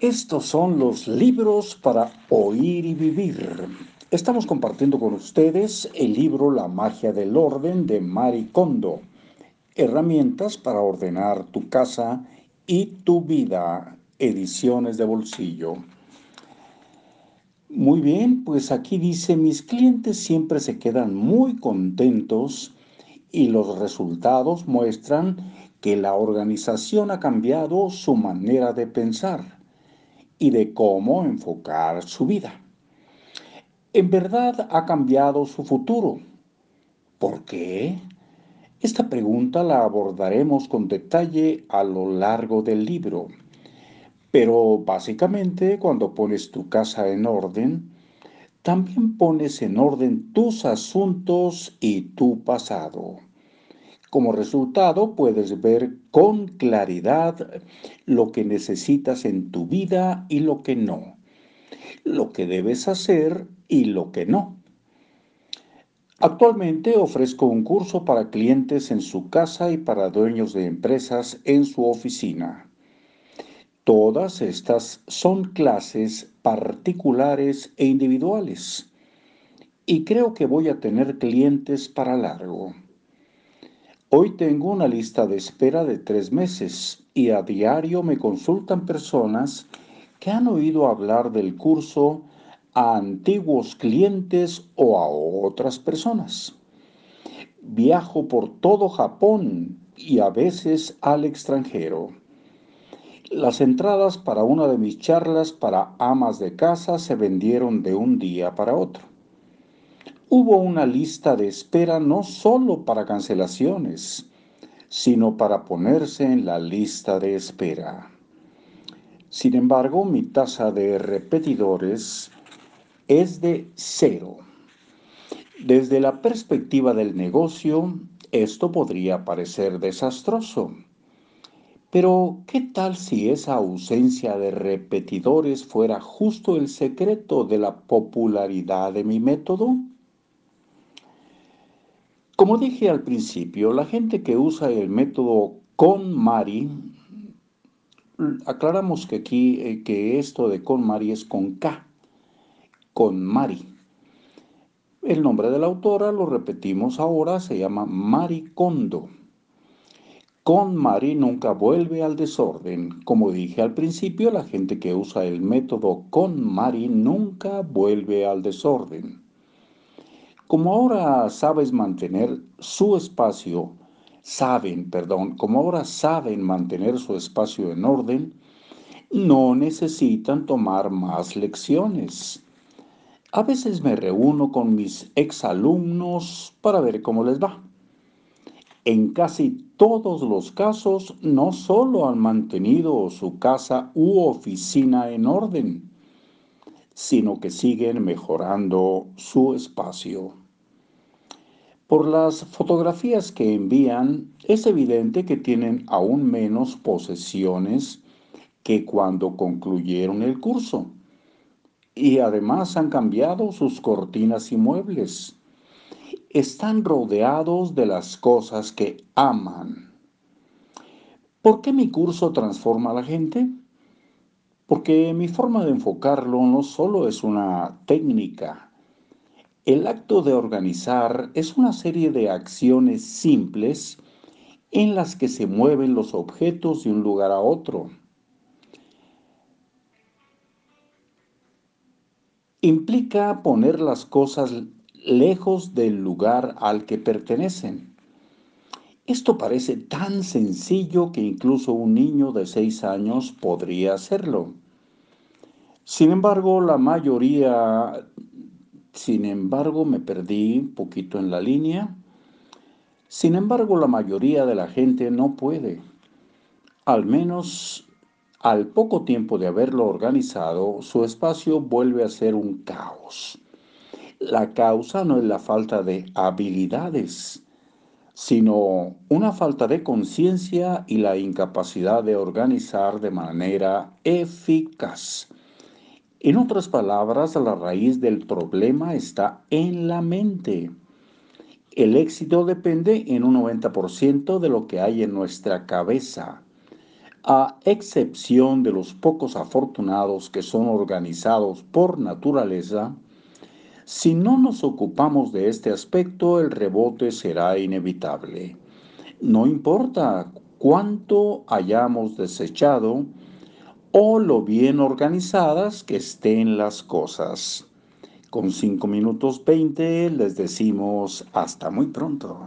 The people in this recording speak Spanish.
Estos son los libros para oír y vivir. Estamos compartiendo con ustedes el libro La magia del orden de Mari Kondo. Herramientas para ordenar tu casa y tu vida. Ediciones de bolsillo. Muy bien, pues aquí dice, mis clientes siempre se quedan muy contentos y los resultados muestran que la organización ha cambiado su manera de pensar y de cómo enfocar su vida. En verdad ha cambiado su futuro. ¿Por qué? Esta pregunta la abordaremos con detalle a lo largo del libro. Pero básicamente cuando pones tu casa en orden, también pones en orden tus asuntos y tu pasado. Como resultado, puedes ver con claridad lo que necesitas en tu vida y lo que no, lo que debes hacer y lo que no. Actualmente ofrezco un curso para clientes en su casa y para dueños de empresas en su oficina. Todas estas son clases particulares e individuales y creo que voy a tener clientes para largo. Hoy tengo una lista de espera de tres meses y a diario me consultan personas que han oído hablar del curso a antiguos clientes o a otras personas. Viajo por todo Japón y a veces al extranjero. Las entradas para una de mis charlas para amas de casa se vendieron de un día para otro hubo una lista de espera no solo para cancelaciones, sino para ponerse en la lista de espera. Sin embargo, mi tasa de repetidores es de cero. Desde la perspectiva del negocio, esto podría parecer desastroso. Pero, ¿qué tal si esa ausencia de repetidores fuera justo el secreto de la popularidad de mi método? Como dije al principio, la gente que usa el método con Mari, aclaramos que aquí eh, que esto de con Mari es con K, con Mari. El nombre de la autora, lo repetimos ahora, se llama Mari Kondo. Con Mari nunca vuelve al desorden. Como dije al principio, la gente que usa el método con Mari nunca vuelve al desorden. Como ahora sabes mantener su espacio, saben, perdón, como ahora saben mantener su espacio en orden, no necesitan tomar más lecciones. A veces me reúno con mis exalumnos para ver cómo les va. En casi todos los casos, no solo han mantenido su casa u oficina en orden, sino que siguen mejorando su espacio. Por las fotografías que envían, es evidente que tienen aún menos posesiones que cuando concluyeron el curso. Y además han cambiado sus cortinas y muebles. Están rodeados de las cosas que aman. ¿Por qué mi curso transforma a la gente? Porque mi forma de enfocarlo no solo es una técnica. El acto de organizar es una serie de acciones simples en las que se mueven los objetos de un lugar a otro. Implica poner las cosas lejos del lugar al que pertenecen. Esto parece tan sencillo que incluso un niño de seis años podría hacerlo. Sin embargo, la mayoría, sin embargo, me perdí un poquito en la línea. Sin embargo, la mayoría de la gente no puede. Al menos al poco tiempo de haberlo organizado, su espacio vuelve a ser un caos. La causa no es la falta de habilidades, sino una falta de conciencia y la incapacidad de organizar de manera eficaz. En otras palabras, la raíz del problema está en la mente. El éxito depende en un 90% de lo que hay en nuestra cabeza. a excepción de los pocos afortunados que son organizados por naturaleza, si no nos ocupamos de este aspecto, el rebote será inevitable. No importa cuánto hayamos desechado o lo bien organizadas que estén las cosas. Con 5 minutos 20 les decimos hasta muy pronto.